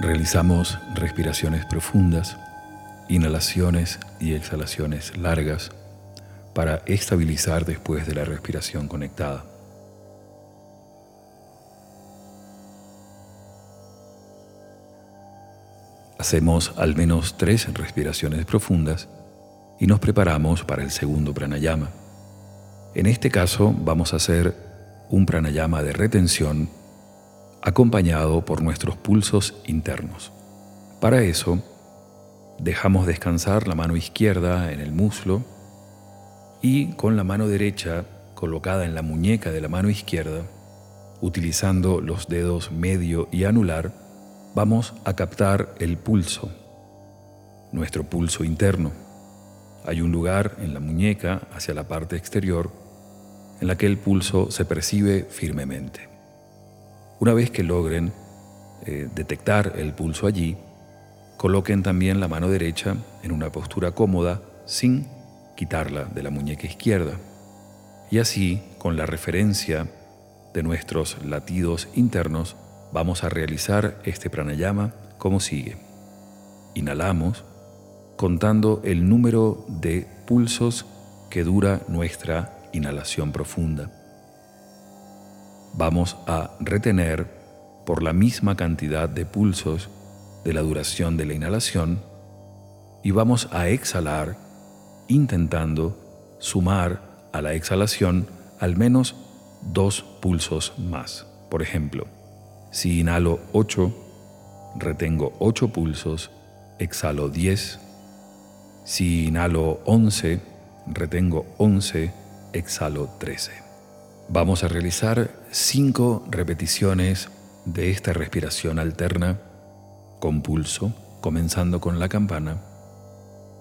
Realizamos respiraciones profundas, inhalaciones y exhalaciones largas para estabilizar después de la respiración conectada. Hacemos al menos tres respiraciones profundas y nos preparamos para el segundo pranayama. En este caso vamos a hacer un pranayama de retención acompañado por nuestros pulsos internos. Para eso, dejamos descansar la mano izquierda en el muslo y con la mano derecha colocada en la muñeca de la mano izquierda, utilizando los dedos medio y anular, vamos a captar el pulso, nuestro pulso interno. Hay un lugar en la muñeca hacia la parte exterior en la que el pulso se percibe firmemente. Una vez que logren eh, detectar el pulso allí, coloquen también la mano derecha en una postura cómoda sin quitarla de la muñeca izquierda. Y así, con la referencia de nuestros latidos internos, vamos a realizar este pranayama como sigue. Inhalamos contando el número de pulsos que dura nuestra inhalación profunda. Vamos a retener por la misma cantidad de pulsos de la duración de la inhalación y vamos a exhalar intentando sumar a la exhalación al menos dos pulsos más. Por ejemplo, si inhalo 8, retengo 8 pulsos, exhalo 10. Si inhalo 11, retengo 11, exhalo 13. Vamos a realizar 5 repeticiones de esta respiración alterna con pulso, comenzando con la campana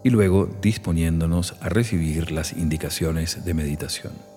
y luego disponiéndonos a recibir las indicaciones de meditación.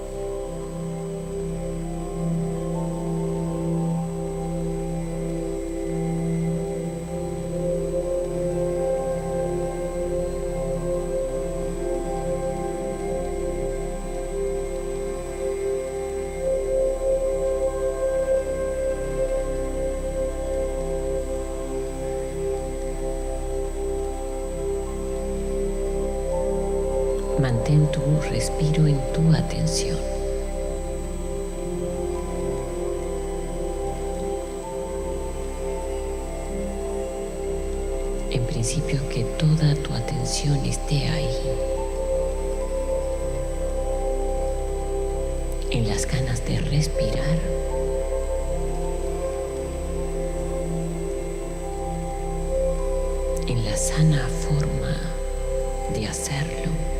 Mantén tu respiro en tu atención. En principio que toda tu atención esté ahí. En las ganas de respirar. En la sana forma de hacerlo.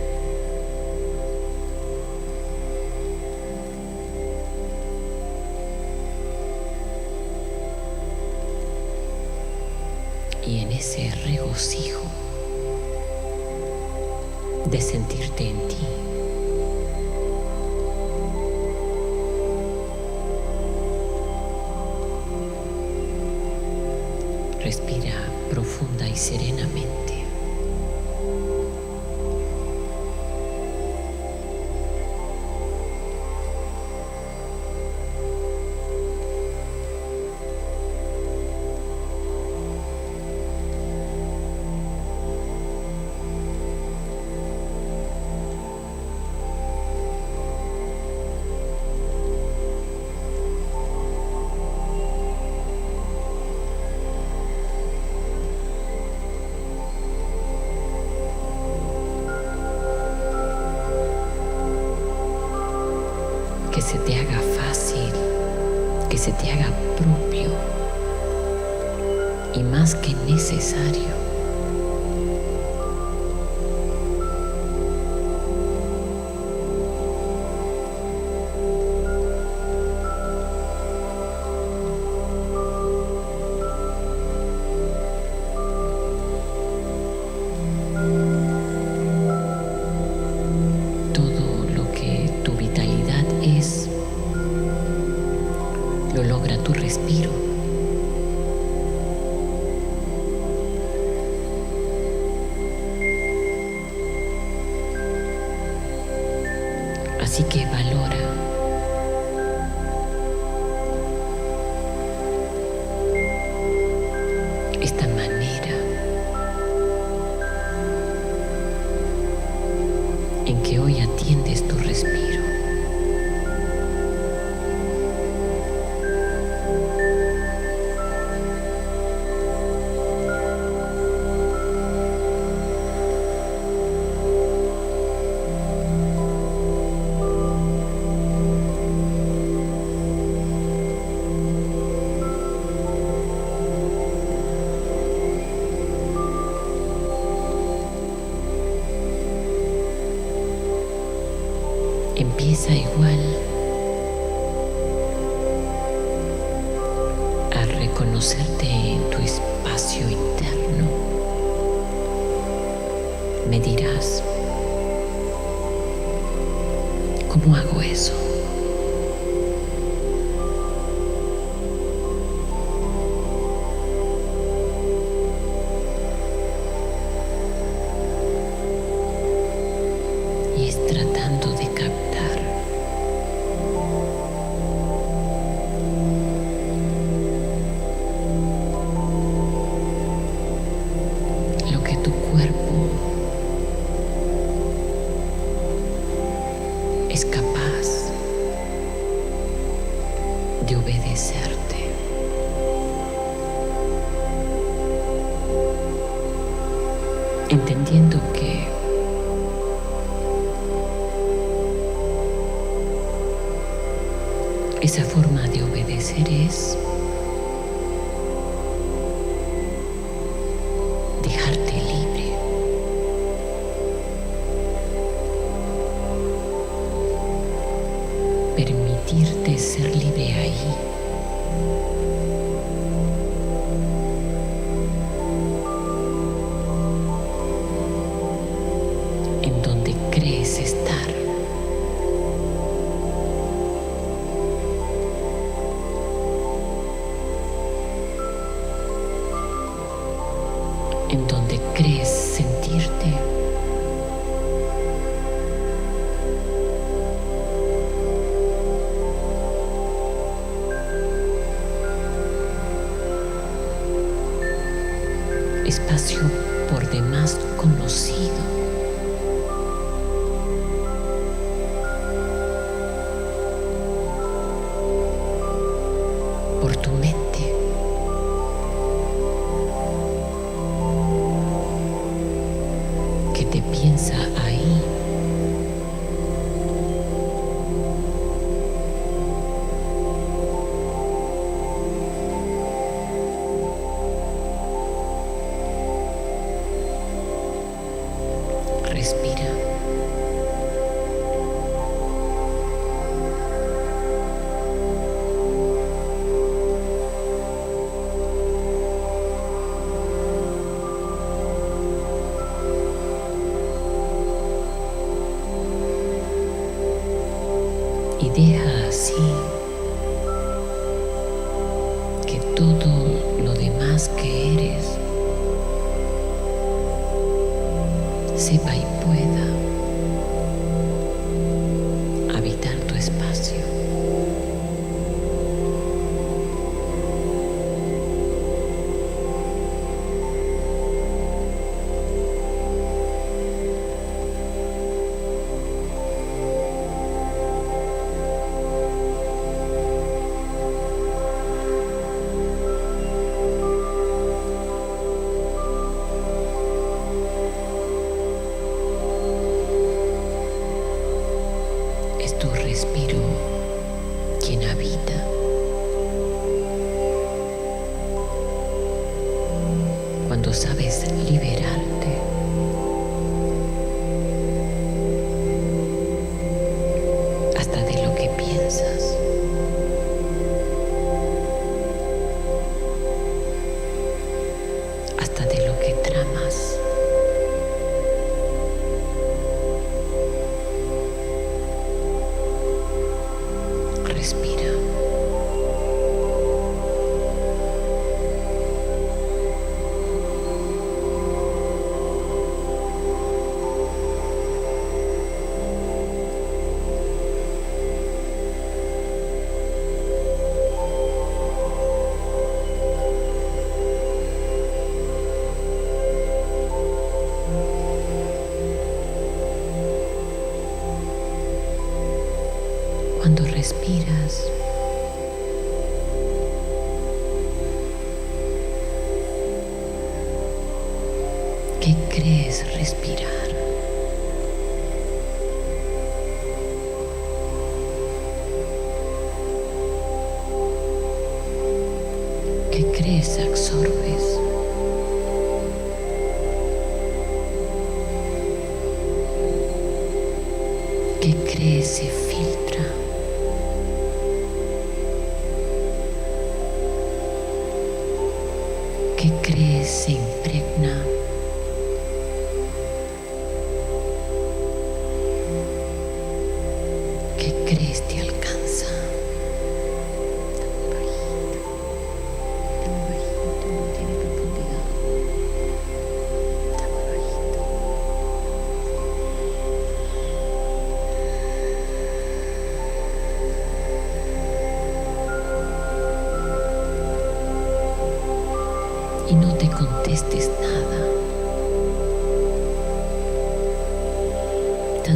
Ese regocijo de sentirte en ti. Respira profunda y serenamente. así que valora. tratando de captar Esa forma de obedecer es sepa y pueda. Respiras, ¿qué crees respirar?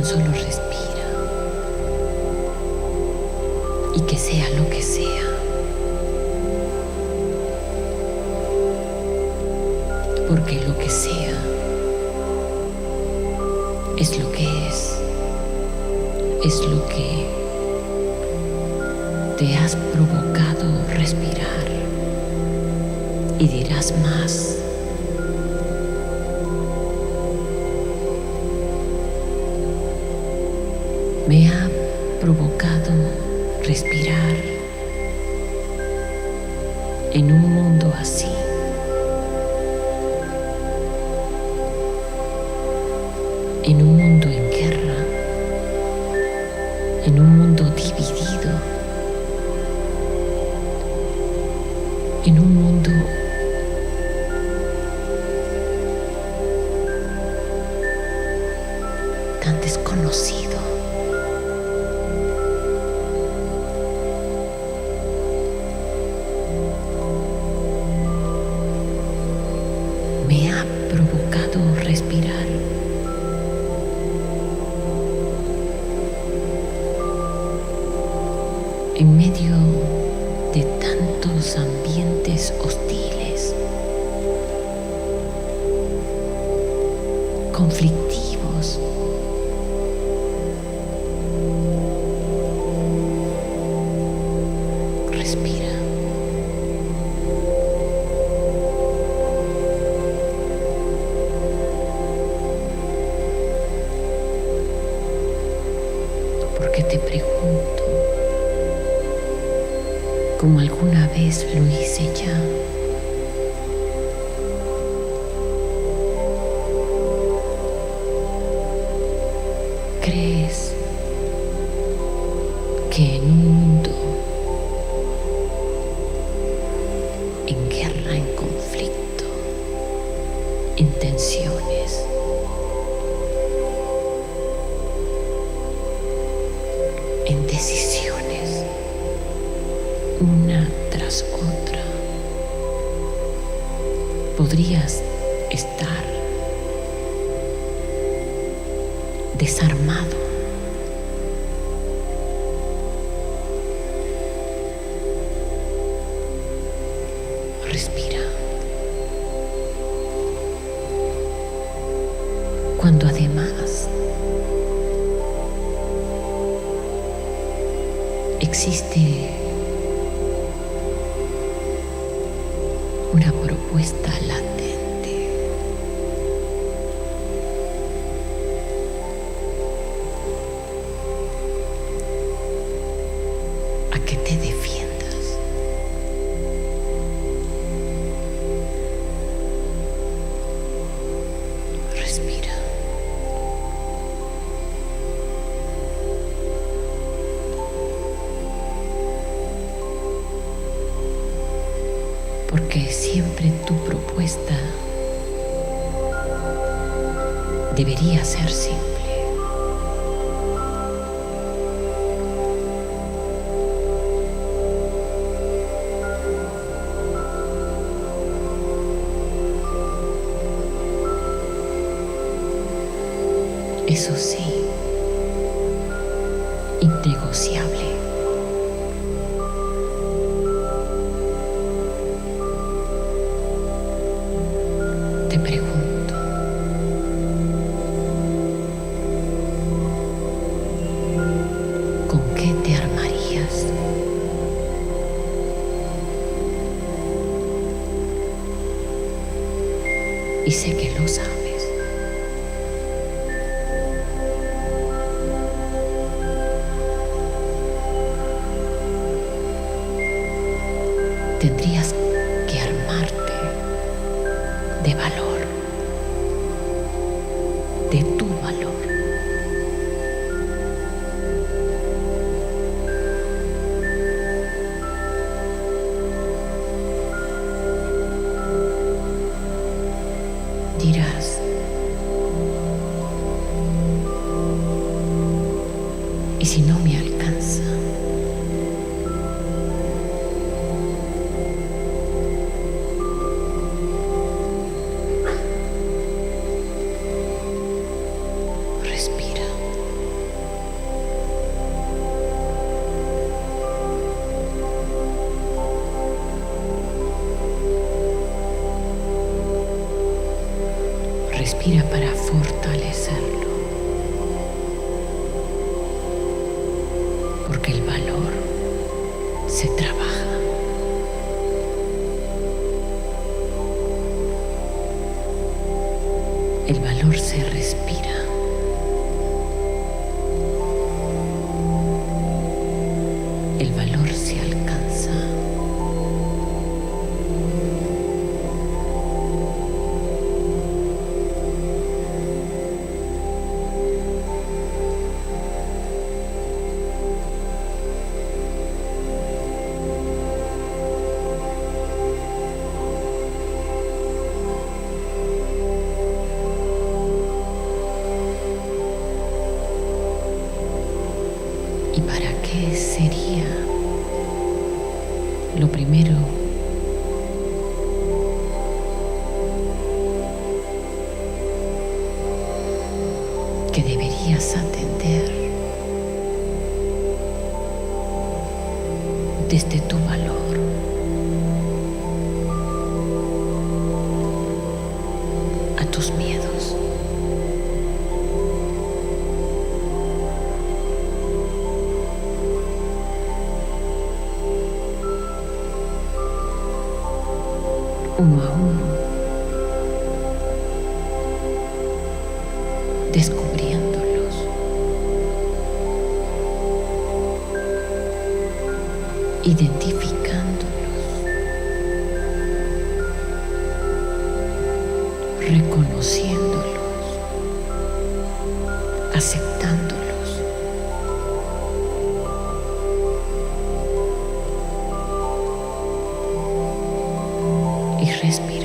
Solo respira y que sea lo que sea. Porque lo que sea es lo que es, es lo que te has provocado respirar y dirás más. Respirar en un como alguna vez lo hice ya, ¿crees que en un mundo en guerra, en conflicto, en tensiones, en decisiones, podrías estar desarmado. Respira. Cuando además existe Porque siempre tu propuesta debería ser simple. Eso sí, innegociable. ¿Y si no qué sería lo primero Wow. Y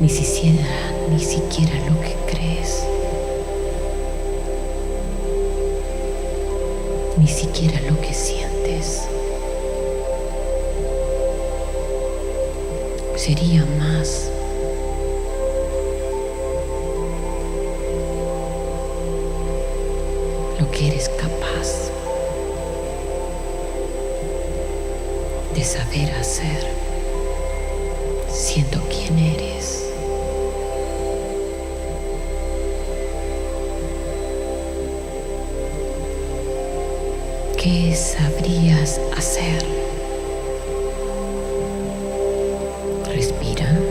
ni siquiera, ni siquiera lo que crees, ni siquiera lo que sientes. Sería más lo que eres capaz. de saber hacer, ¿Qué sabrías hacer? respetas.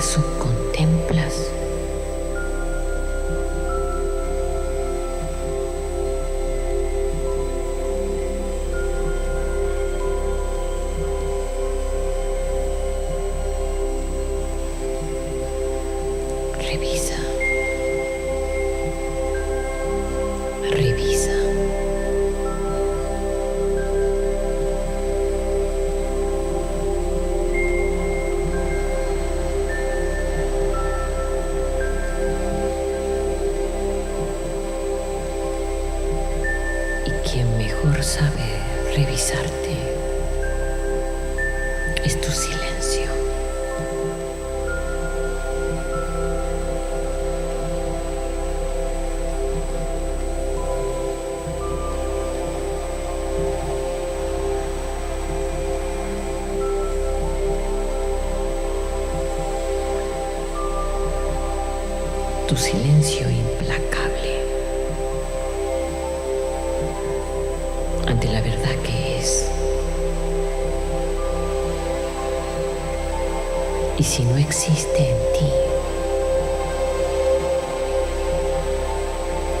¿Acaso contemplas? Y si no existe en ti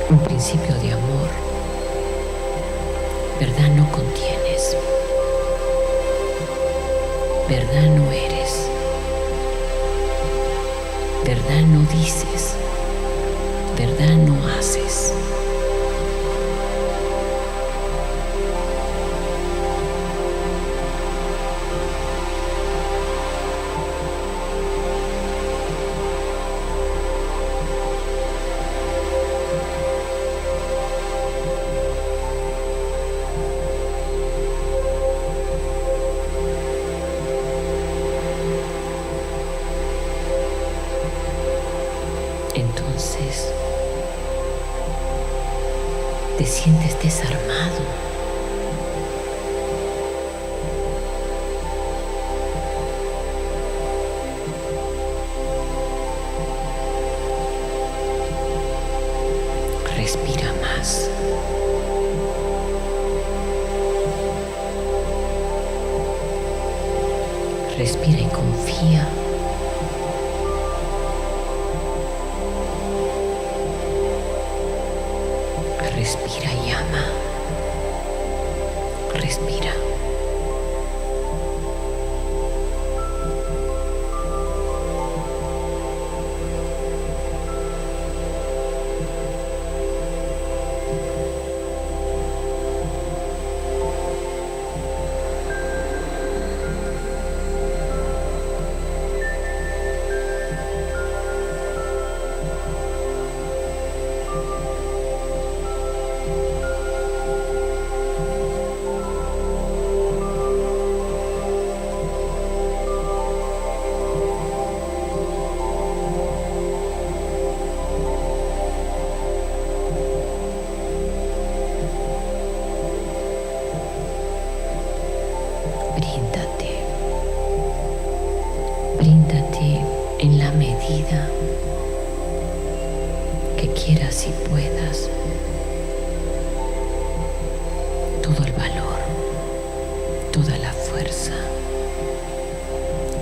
un principio de amor, verdad no contienes, verdad no eres, verdad no dices. Verdad no haces. Respira y confía.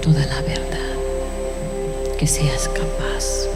Toda la verdad que seas capaz.